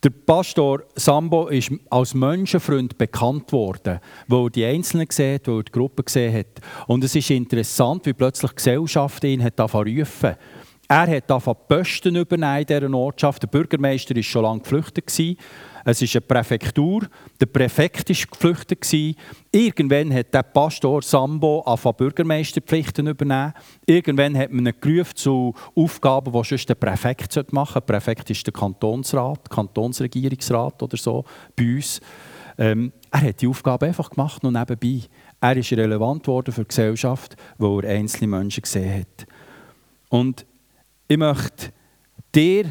Der Pastor Sambo ist als Menschenfreund bekannt worden, weil er die Einzelnen hat, weil er die Gruppe gesehen hat. Und es ist interessant, wie plötzlich die Gesellschaft ihn hat rufen. Er hat angefangen, Posten übernehmen in dieser Ortschaft. Der Bürgermeister war schon lange geflüchtet. Es ist eine Präfektur. Der Präfekt war geflüchtet. Irgendwann hat der Pastor Sambo angefangen, Bürgermeisterpflichten übernehmen. Irgendwann hat man ihn gerufen zu Aufgaben, die sonst der Präfekt machen sollte. Der Präfekt ist der Kantonsrat, Kantonsregierungsrat oder so bei uns. Ähm, er hat die Aufgabe einfach gemacht und nebenbei. Er ist relevant geworden für die Gesellschaft, wo er einzelne Menschen gesehen hat. Und ich möchte dir,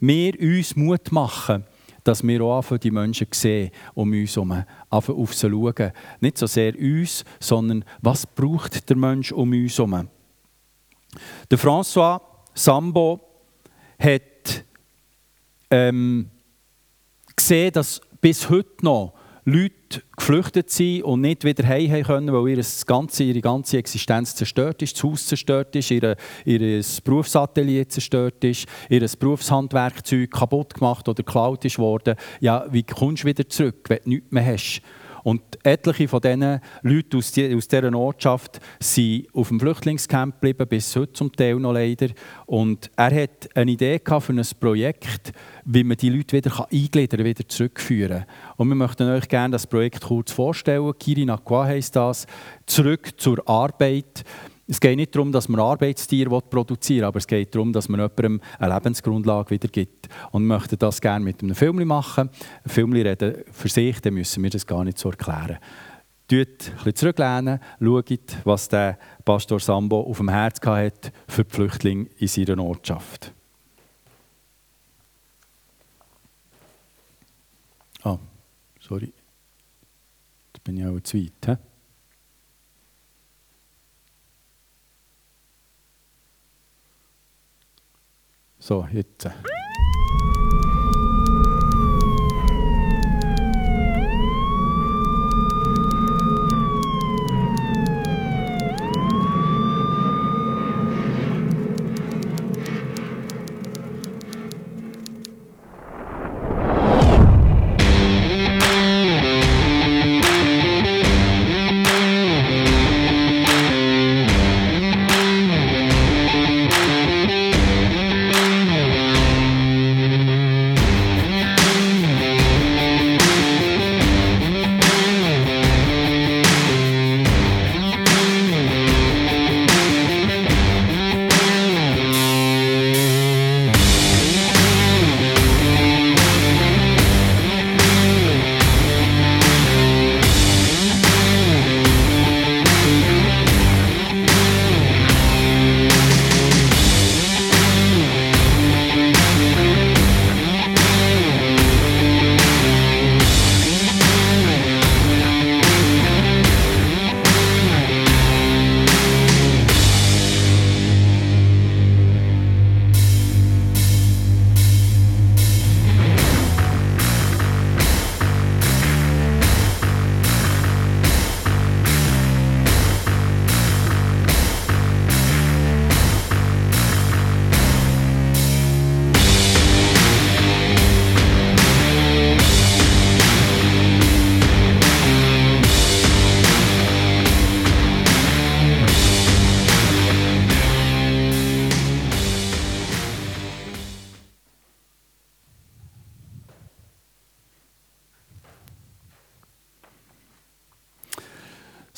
mir, uns Mut machen, dass wir auch für die Menschen sehen, um uns herum, auf sie schauen. Nicht so sehr uns, sondern was braucht der Mensch um uns herum. Der François Sambo hat ähm, gesehen, dass bis heute noch Leute geflüchtet sind und nicht wieder heim können, weil ihr ganze, ihre ganze Existenz zerstört ist, das Haus zerstört ist, ihr, ihr Berufsatelier zerstört ist, ihr Berufshandwerkzeug kaputt gemacht oder geklaut ist worden. Ja, wie kommst du wieder zurück, wenn du nichts mehr hast? Etliche von diesen Leuten aus, die, aus dieser Ortschaft sind auf dem Flüchtlingscamp geblieben, bis heute zum Teil noch leider. Und er hat eine Idee gehabt für ein Projekt, wie man die Leute wieder eingliedern kann, wieder zurückführen Und wir möchten euch gerne das Projekt kurz vorstellen. Kirina Kwa heisst das. Zurück zur Arbeit. Es geht nicht darum, dass man Arbeitstiere produzieren will, aber es geht darum, dass man jemandem eine Lebensgrundlage wieder gibt. Und wir möchten das gerne mit einem Film machen. Ein Film reden für sich, dann müssen wir das gar nicht so erklären. Schaut ein bisschen zurücklehnen, schaut, was der Pastor Sambo auf dem Herz hatte für die Flüchtlinge in seiner Ortschaft. Ah, sorry. Jetzt bin ich auch zu weit. He? So, jetzt.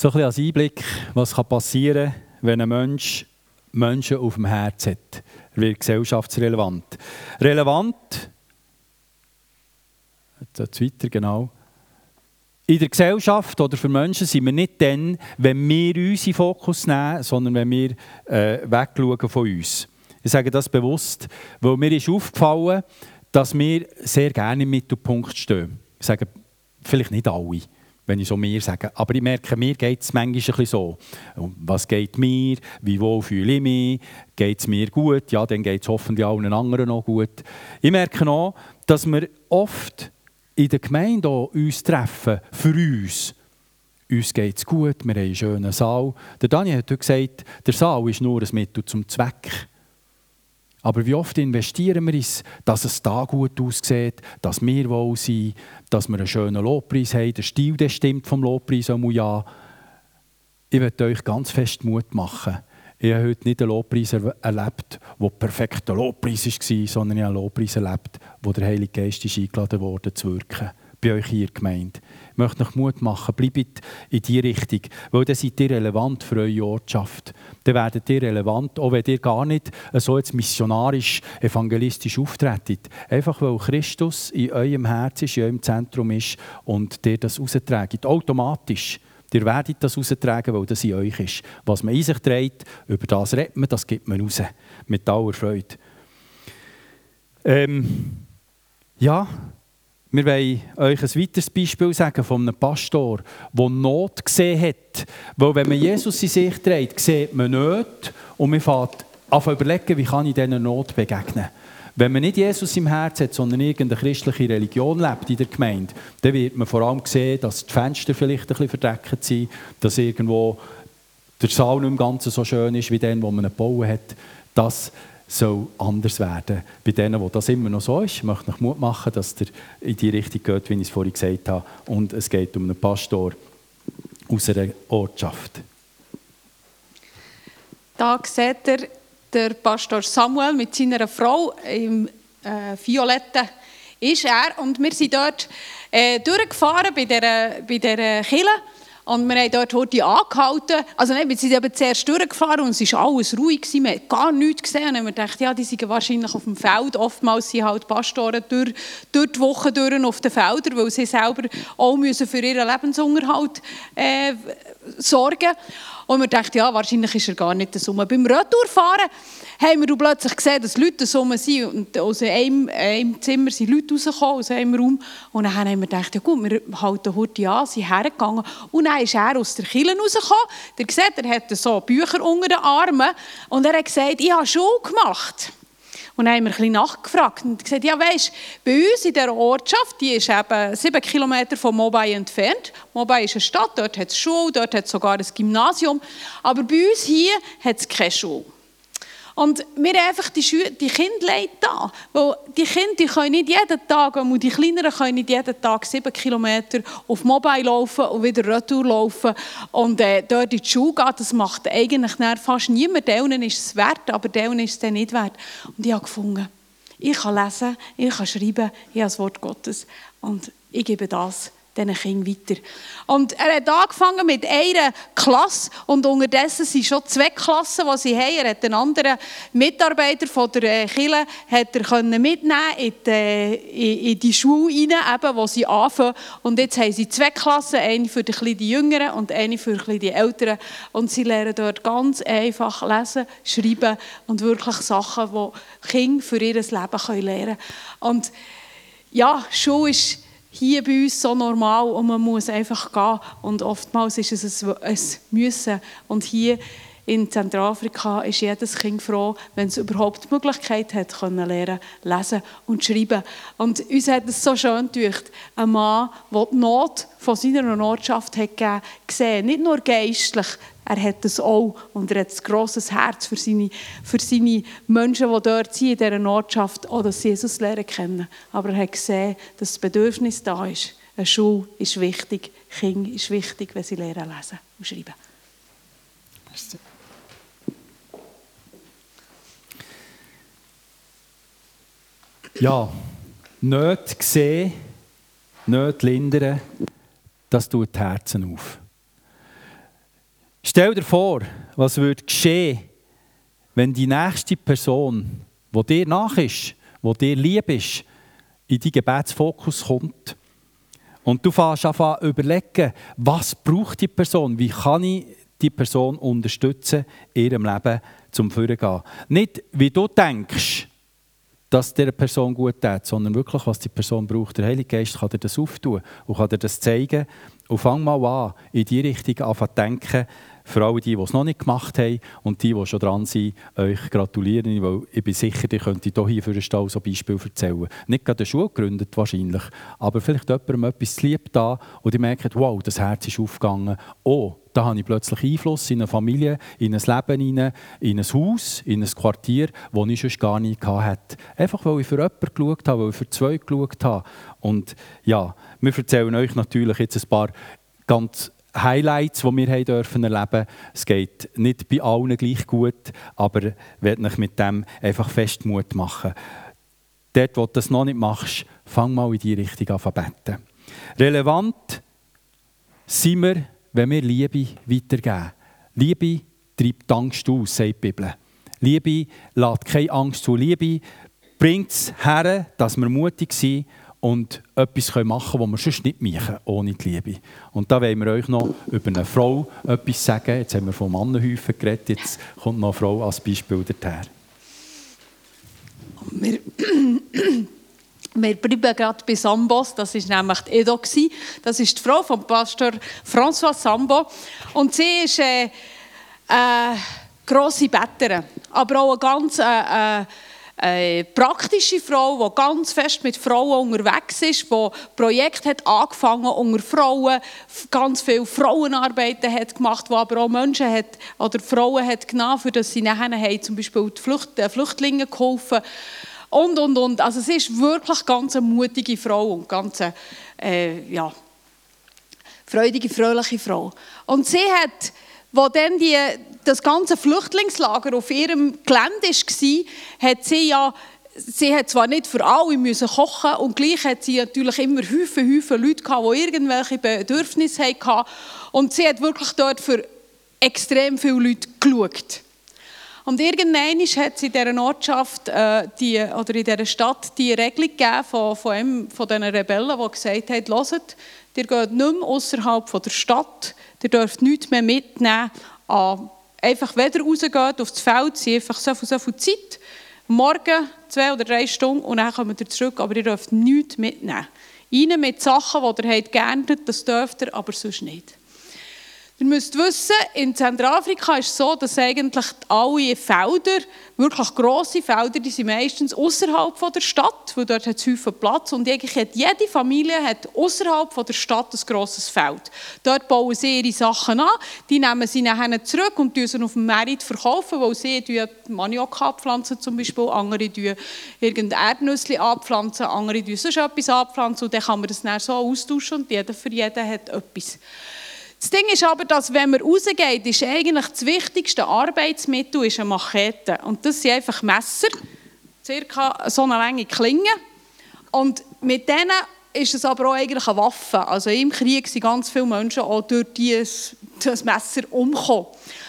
So ein bisschen als Einblick, was passieren kann, wenn ein Mensch Menschen auf dem Herz hat. Er wird gesellschaftsrelevant. Relevant, jetzt weiter genau, in der Gesellschaft oder für Menschen sind wir nicht dann, wenn wir uns in Fokus nehmen, sondern wenn wir äh, wegschauen von uns. Ich sage das bewusst, weil mir ist aufgefallen, dass wir sehr gerne im Mittelpunkt stehen. Ich sage vielleicht nicht alle, wenn ich so mir sage, aber ich merke, mir geht es manchmal so. Was geht mir? Wie wohl fühle ich mich? Geht es mir gut? Ja, dann geht es hoffentlich allen anderen noch gut. Ich merke auch, dass wir oft in der Gemeinde uns treffen, für uns. Uns geht es gut, wir haben einen schönen Saal. Der Daniel hat gesagt, der Saal ist nur ein Mittel zum Zweck. Aber wie oft investieren wir uns, dass es da gut aussieht, dass wir wohl sind, dass wir einen schönen Lobpreis haben, der Stil der stimmt vom Lobpreis ja. Ich möchte euch ganz fest Mut machen. Ich habe heute nicht einen Lobpreis erlebt, der perfekter Lobpreis war, sondern ich habe einen Lobpreis erlebt, wo der Heilige Geist ist eingeladen wurde zu wirken. Bei euch hier gemeint. Ich möchte euch Mut machen, bleibt in diese Richtung, weil dann seid ihr relevant für eure Ortschaft. Dann werdet ihr relevant, auch wenn ihr gar nicht so jetzt missionarisch, evangelistisch auftretet. Einfach weil Christus in eurem Herzen ist, in eurem Zentrum ist und ihr das rausträgt. Automatisch. Ihr werdet das raustragen, weil das in euch ist. Was man in sich trägt, über das redet man, das gibt man raus. Mit aller Freude. Ähm, ja, wir wollen euch ein weiteres Beispiel sagen von einem Pastor, der Not gesehen hat. Weil wenn man Jesus in sich trägt, sieht man nicht und man fängt an überlegen, wie kann ich dieser Not begegnen. Wenn man nicht Jesus im Herzen hat, sondern irgendeine christliche Religion lebt in der Gemeinde, dann wird man vor allem sehen, dass die Fenster vielleicht ein bisschen verdreckt sind, dass irgendwo der Saal nicht im Ganzen so schön ist wie den, wo man ihn gebaut hat. Das soll anders werden. Bei denen, wo das immer noch so ist, möchte ich Mut machen, dass der in die Richtung geht, wie ich es vorhin gesagt habe. Und es geht um einen Pastor aus einer Ortschaft. Da sieht er der Pastor Samuel mit seiner Frau im äh, Violetten ist er und wir sind dort äh, durchgefahren bei dieser, bei dieser Kille und wir haben dort heute angehalten. Also nein, wir sind eben zuerst durchgefahren und es war alles ruhig. Wir haben gar nichts gesehen. Und wir dachten, ja, die sind wahrscheinlich auf dem Feld. Oftmals sind halt Pastoren durch, durch die Woche durch auf den Feldern, weil sie selber auch müssen für ihren Lebensunterhalt äh, sorgen Und wir dachten, ja, wahrscheinlich ist er gar nicht so. Beim Retourfahren haben wir plötzlich gesehen, dass Leute so sind. Und aus einem, einem Zimmer sind Leute rausgekommen, aus einem Raum. Und dann haben wir gedacht, ja gut, wir halten heute an, sind hergegangen. Und dann ist er aus der Kille rausgekommen. Der sieht, er hatte so Bücher unter den Armen. Und er hat gesagt, ich habe Schule gemacht. Und dann haben wir ein bisschen nachgefragt und gesagt, ja weisst, bei uns in dieser Ortschaft, die ist eben sieben Kilometer von Mobile entfernt. Mobile ist eine Stadt, dort hat es Schule, dort hat es sogar ein Gymnasium. Aber bei uns hier hat es keine Schule. Und wir haben einfach die, Schü die Kinder da. Weil die Kinder die können nicht jeden Tag, und die Kleineren können nicht jeden Tag sieben Kilometer auf Mobile laufen und wieder retour laufen und äh, dort in die Schule gehen. Das macht eigentlich fast niemand. Denen ist es wert, aber denen ist es dann nicht wert. Und ich habe gefunden, ich kann lesen, ich kann schreiben, ich habe das Wort Gottes und ich gebe das diesen Kindern weiter. Und er hat angefangen mit einer Klasse und unterdessen sind schon zwei Klassen, die sie haben. Er hat einen anderen Mitarbeiter von der äh, Kirche hat er mitnehmen in die, äh, in die Schule rein, eben, wo sie anfangen. Und jetzt haben sie zwei Klassen, eine für die, die Jüngeren und eine für die Älteren. Und sie lernen dort ganz einfach lesen, schreiben und wirklich Sachen, die Kinder für ihr Leben lernen können. Und ja, Schule ist hier bei uns so normal und man muss einfach gehen. Und oftmals ist es ein Müssen. Und hier in Zentralafrika ist jedes Kind froh, wenn es überhaupt die Möglichkeit hat, können lernen, lesen und schreiben. Und uns hat es so schön gedacht, ein Mann, der die Not von seiner Ortschaft hat gegeben, gesehen, nicht nur geistlich, er hat es auch und er hat ein grosses Herz für seine, für seine Menschen, die dort sind, in dieser Ortschaft, auch dass sie Jesus lernen kennen. Aber er hat gesehen, dass das Bedürfnis da ist. Eine Schule ist wichtig, Kind ist wichtig, wenn sie lernen lesen und schreiben. Ja, nicht sehen, nicht lindern, das tut die Herzen auf. Stell dir vor, was würde geschehen, wenn die nächste Person, die dir nach ist, die dir lieb ist, in deinen Gebetsfokus kommt. Und du fängst an überlegen, was braucht die Person, wie kann ich die Person unterstützen in ihrem Leben zum Vorgehen. Nicht, wie du denkst, dass der Person gut tut, sondern wirklich, was die Person braucht. Der Heilige Geist kann dir das auftun und kann dir das zeigen. Und fang mal an, in die Richtung zu denken, für alle die, die es noch nicht gemacht haben und die, die schon dran sind, euch gratulieren, weil ich bin sicher, ihr könnt hier für Stall so Beispiel erzählen. Nicht gerade eine Schule gegründet wahrscheinlich, aber vielleicht jemandem etwas lieb da und ihr merkt, wow, das Herz ist aufgegangen. Oh, da habe ich plötzlich Einfluss in eine Familie, in ein Leben, in ein Haus, in ein Quartier, das ich sonst gar nicht hatte. Einfach, weil ich für jemanden geschaut habe, weil ich für zwei geschaut habe. Und ja, wir erzählen euch natürlich jetzt ein paar ganz Highlights, die wir haben dürfen erleben Es geht nicht bei allen gleich gut, aber ich werde euch mit dem einfach fest Mut machen. Dort, wo du das noch nicht machst, fang mal in die Richtung an zu beten. Relevant sind wir, wenn wir Liebe weitergeben. Liebe treibt Angst aus, sagt die Bibel. Liebe lässt keine Angst zu. Liebe bringt es her, dass wir mutig sind und etwas machen können, was wir sonst nicht machen ohne die Liebe. Und da wollen wir euch noch über eine Frau etwas sagen. Jetzt haben wir von Mannenhäufen geredet, jetzt kommt noch eine Frau als Beispiel daher. Wir, wir bleiben gerade bei Sambos, das war nämlich die Edo. Das ist die Frau von Pastor François Sambo. Und sie ist eine äh, grosse Betterin, aber auch eine ganz... Äh, äh, eine praktische Frau, die ganz fest mit Frauen unterwegs ist, die Projekt hat angefangen unter Frauen, ganz viele Frauenarbeiten hat gemacht, die aber auch Menschen hat, oder Frauen hat genommen, für dass sie nachher haben, zum Beispiel die Flucht, äh, Flüchtlinge geholfen und, und, und. Also sie ist wirklich ganz eine mutige Frau und ganz eine, äh, ja, freudige, fröhliche Frau. Und sie hat wo dann die, das ganze Flüchtlingslager auf ihrem Gelände war, hat sie ja sie hat zwar nicht für alle müssen kochen und gleich hat sie natürlich immer Häufen, Häufen Leute gehabt, die irgendwelche Bedürfnisse hatten und sie hat wirklich dort für extrem viele Leute geschaut. Und irgendwann hat sie in dieser Ortschaft äh, die, oder in dieser Stadt die Regelung gegeben von, von, einem, von diesen Rebellen, die gesagt haben, hört, ihr geht nicht mehr außerhalb der Stadt, Ihr dürft nichts mehr mitnehmen. Einfach, wenn ihr rausgeht aufs Feld, sind einfach so viel, so viel Zeit. Morgen zwei oder drei Stunden und dann kommt ihr zurück. Aber ihr dürft nichts mitnehmen. Rein mit Sachen, die ihr habt, das dürft ihr, aber sonst nicht. Ihr müsst wissen, in Zentralafrika ist es so, dass eigentlich alle Felder, wirklich grosse Felder, die sind meistens außerhalb der Stadt, weil dort hat es häufig Platz und eigentlich hat jede Familie hat außerhalb der Stadt ein grosses Feld. Dort bauen sie ihre Sachen an, die nehmen sie nachher zurück und sie auf dem Markt verkaufen, weil sie Maniok abpflanzen zum Beispiel, andere irgendein Erdnüsse abpflanzen, andere sonst etwas abpflanzen und dann kann man das dann so austauschen und jeder für jeden hat etwas. Das Ding ist aber, dass wenn man rausgeht, ist eigentlich das wichtigste Arbeitsmittel ist eine Machete. Und das sind einfach Messer, circa so eine lange Klinge. Und mit denen ist es aber auch eigentlich eine Waffe. Also im Krieg sind ganz viele Menschen auch durch dieses, Messer umgekommen.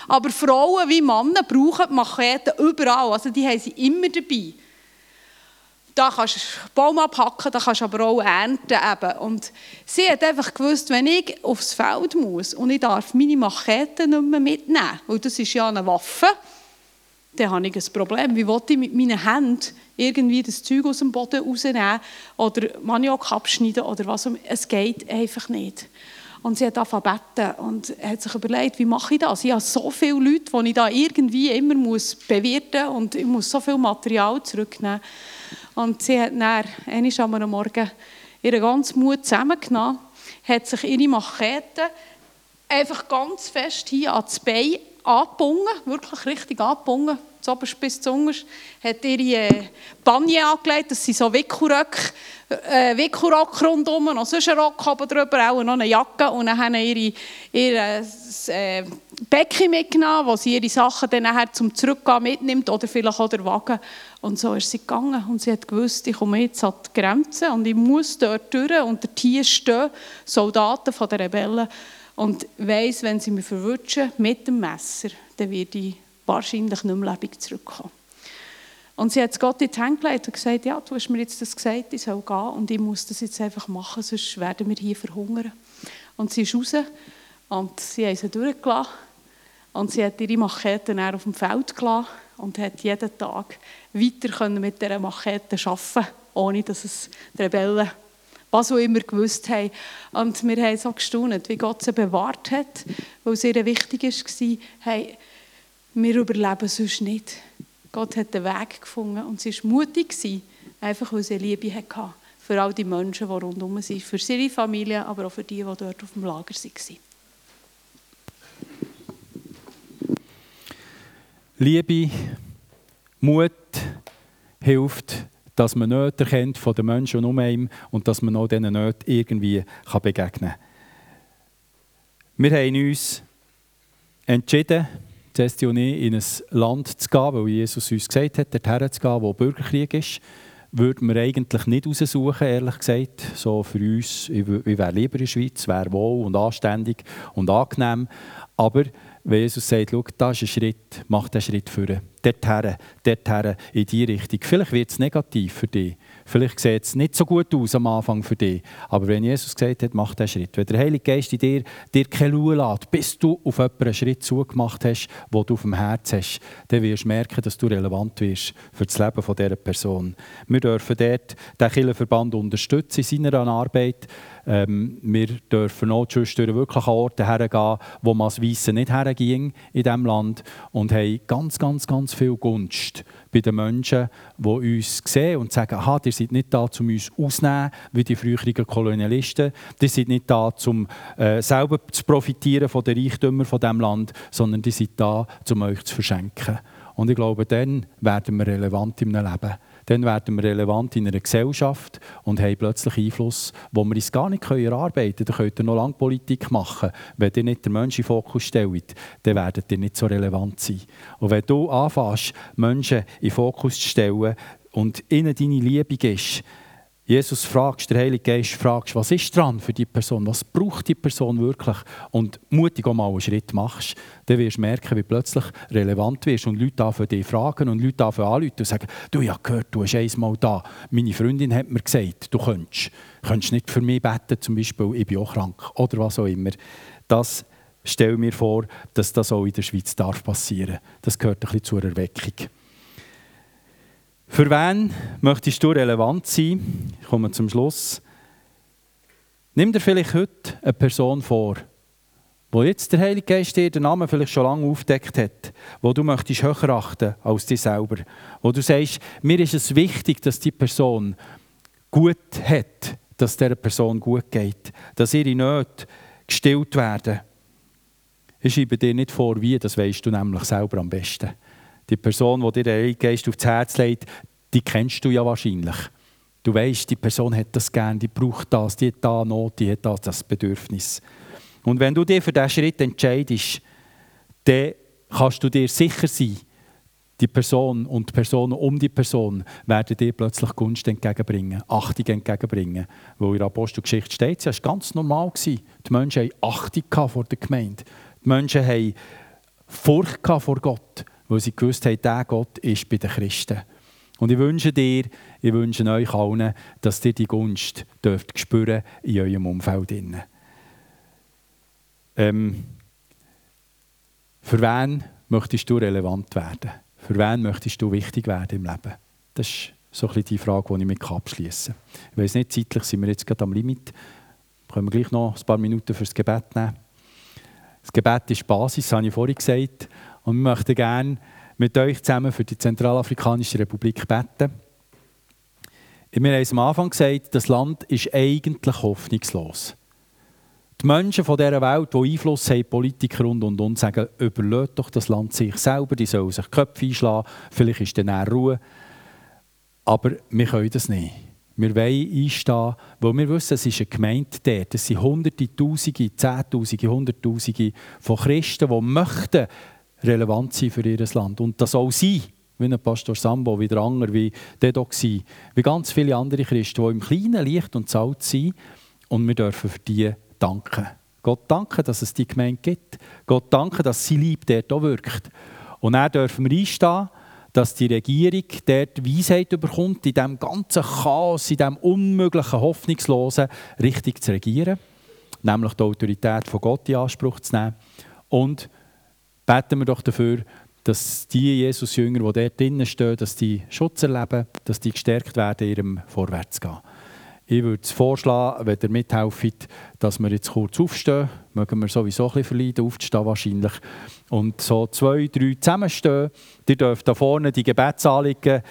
Aber Frauen wie Männer brauchen Macheten überall. Also die haben sie immer dabei da kannst du Baum abhacken, da kannst du aber auch ernten. Eben. Und sie hat einfach gewusst, wenn ich aufs Feld muss und ich darf meine Machete nicht mehr mitnehmen, weil das ist ja eine Waffe, dann habe ich ein Problem. Wie will ich mit meinen Händen irgendwie das Zeug aus dem Boden rausnehmen oder Maniok abschneiden oder was? Es geht einfach nicht. Und sie hat angefangen und hat sich überlegt, wie mache ich das? Ich habe so viele Leute, die ich da irgendwie immer muss bewirten muss und ich muss so viel Material zurücknehmen. Und sie hat dann, einmal am Morgen, ihren ganzen Mut zusammengenommen, hat sich ihre Machete einfach ganz fest hier an das Bein angebunden, wirklich richtig angebunden, zuoberst bis zum hat ihre Panje angelegt, das sind so Wickelröcke, äh, Wickelrock rundum, noch sonst ein Rock oben drüber, auch noch eine Jacke. Und dann haben ihre, ihre äh, Becken mitgenommen, wo sie ihre Sachen dann nachher zum Zurückgehen mitnimmt oder vielleicht auch der Wagen. Und so ist sie gegangen. Und sie hat gewusst, ich komme jetzt an die Grenze und ich muss dort durch und der Tier stehen, Soldaten von den Rebellen. Und weiss, wenn sie mich verwutschen mit dem Messer, dann werde ich wahrscheinlich nicht mehr lebendig zurückkommen. Und sie hat Gott in die Hände gelegt und gesagt, ja, du hast mir jetzt das gesagt, ich soll gehen und ich muss das jetzt einfach machen, sonst werden wir hier verhungern. Und sie ist raus und sie haben sie durchgelassen und sie hat ihre Machete dann auf dem Feld gelassen und hat jeden Tag weiter mit dieser Machete arbeiten ohne dass es die Rebellen was auch immer gewusst haben. Und wir haben so gestaunt, wie Gott sie bewahrt hat, weil es ihr wichtig war, hey, wir überleben sonst nicht. Gott hat den Weg gefunden und sie war mutig, einfach weil sie Liebe hatte für all die Menschen, die rundherum sind, für ihre Familie, aber auch für die, die dort auf dem Lager waren. Liebe, Mut hilft, dass man Nöte erkennt von den Menschen um einem und dass man auch diesen Nöten irgendwie begegnen kann. Wir haben uns entschieden, Cesti in ein Land zu gehen, weil Jesus uns gesagt hat, dorthin zu gehen, wo Bürgerkrieg ist. Würden wir eigentlich nicht raussuchen, ehrlich gesagt. So für uns, ich wäre lieber in der Schweiz, wäre wohl und anständig und angenehm. Aber wenn Jesus sagt, schau, das ist ein Schritt, mach den Schritt vor. Dorthin, dorthin, in die Richtung. Vielleicht wird es negativ für dich. Vielleicht sieht es nicht so gut aus am Anfang für dich. Aber wenn Jesus gesagt hat, mach den Schritt. Wenn der Heilige Geist in dir, dir keine Ruhe lässt, bis du auf jemanden Schritt zugemacht hast, den du auf dem Herz hast, dann wirst du merken, dass du relevant wirst für das Leben dieser Person. Wir dürfen dort den Kirchenverband unterstützen in seiner Arbeit. Ähm, wir dürfen auch zwischendurch wirklich an Orte hergehen, wo man als Weisse nicht herging in diesem Land und haben ganz, ganz, ganz viel Gunst bei den Menschen, die uns sehen und sagen, aha, ihr seid nicht da, um uns auszunehmen, wie die früheren Kolonialisten. Ihr seid nicht da, um äh, selber zu profitieren von den Reichtümern von diesem Land, sondern ihr seid da, um euch zu verschenken. Und ich glaube, dann werden wir relevant im Leben dann werden wir relevant in einer Gesellschaft und haben plötzlich Einfluss, wo wir uns gar nicht erarbeiten können. Dann könnt ihr noch lange Politik machen. Wenn ihr nicht den Menschen in den Fokus stellt, dann werdet ihr nicht so relevant sein. Und wenn du anfängst, Menschen in den Fokus zu stellen und ihnen deine Liebe gibst, Jesus fragst, der Heilige Geist fragst, was ist dran für die Person, was braucht die Person wirklich und mutig auch mal einen Schritt machst, dann wirst du merken, wie plötzlich relevant wirst und Leute von dich fragen und Leute anrufen und sagen, du, habe gehört, du hast einmal da, meine Freundin hat mir gesagt, du könntest, könntest nicht für mich beten, zum Beispiel, ich bin auch krank oder was auch immer. Das stelle mir vor, dass das auch in der Schweiz darf passieren. Das gehört ein bisschen zur Erweckung. Für wen möchtest du relevant sein? Komme zum Schluss. Nimm dir vielleicht heute eine Person vor, wo jetzt der Heilige Geist dir den Namen vielleicht schon lange aufdeckt hat, wo du möchtest höher achten als dich selber, wo du sagst, mir ist es wichtig, dass die Person gut hat, dass der Person gut geht, dass ihre Nöte gestillt werden. Ich schreibe dir nicht vor, wie, das weißt du nämlich selber am besten. Die Person, die dir den Geist aufs Herz legt, die kennst du ja wahrscheinlich. Du weißt, die Person hat das gern, die braucht das, die hat da Not, die hat das, das Bedürfnis. Und wenn du dich für diesen Schritt entscheidest, dann kannst du dir sicher sein, die Person und die Personen um die Person werden dir plötzlich Gunst entgegenbringen, Achtung entgegenbringen. Weil in der Apostelgeschichte steht, es war ganz normal. Die Menschen hatten Achtung vor der Gemeinde. Die Menschen hatten Furcht vor Gott weil sie gewusst haben, der Gott ist bei den Christen. Und ich wünsche dir, ich wünsche euch allen, dass ihr die Gunst dürft spüren in eurem Umfeld. Ähm, für wen möchtest du relevant werden? Für wen möchtest du wichtig werden im Leben? Das ist so ein die Frage, die ich mit abschließen kann. Ich weiß nicht, zeitlich sind wir jetzt gerade am Limit. Können wir gleich noch ein paar Minuten fürs Gebet nehmen? Das Gebet ist Basis, das habe ich vorhin gesagt. Und wir möchten gerne mit euch zusammen für die Zentralafrikanische Republik beten. Wir haben es am Anfang gesagt, das Land ist eigentlich hoffnungslos. Die Menschen von dieser Welt, die Einfluss haben, Politiker und und und, sagen, überlöt doch das Land sich selber, die sollen sich Köpfe einschlagen, vielleicht ist dann Ruhe. Aber wir können das nicht. Wir wollen einstehen, weil wir wissen, es ist eine Gemeinde dort. Es sind Hunderte, Tausende, Zehntausende, Hunderttausende von Christen, die möchten relevant sein für ihr Land. Und das soll sein, wie Pastor Sambo, wie der Anger, wie der Doxy, wie ganz viele andere Christen, die im kleinen Licht und Salz sind. Und wir dürfen für die danken. Gott danke, dass es die Gemeinde gibt. Gott danke, dass sie Liebe dort auch wirkt. Und dann dürfen wir einstehen, dass die Regierung dort Weisheit bekommt, in diesem ganzen Chaos, in diesem unmöglichen, hoffnungslosen, richtig zu regieren. Nämlich die Autorität von Gott in Anspruch zu nehmen. Und beten wir doch dafür, dass die Jesus-Jünger, die dort drinnen stehen, dass die Schutz erleben, dass die gestärkt werden in ihrem Vorwärtsgehen. Ich würde vorschlagen, wenn ihr mithelft, dass wir jetzt kurz aufstehen. Mögen wir sowieso ein bisschen verleiden, aufzustehen wahrscheinlich. Und so zwei, drei zusammenstehen. Ihr dürft da vorne die Gebetsanliegen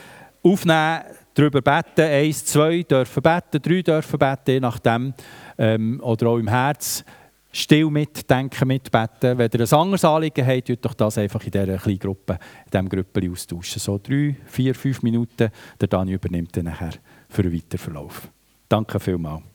aufnehmen, darüber beten. Eins, zwei dürfen beten, drei dürfen beten, je nachdem. Ähm, oder auch im Herz still mitdenken, mitbeten. Wenn ihr ein anderes Anliegen habt, tut doch das einfach in dieser kleinen Gruppe, in diesem Gruppe austauschen. So drei, vier, fünf Minuten, der Dani übernimmt dann nachher für den weiteren Verlauf. Danke vielmals.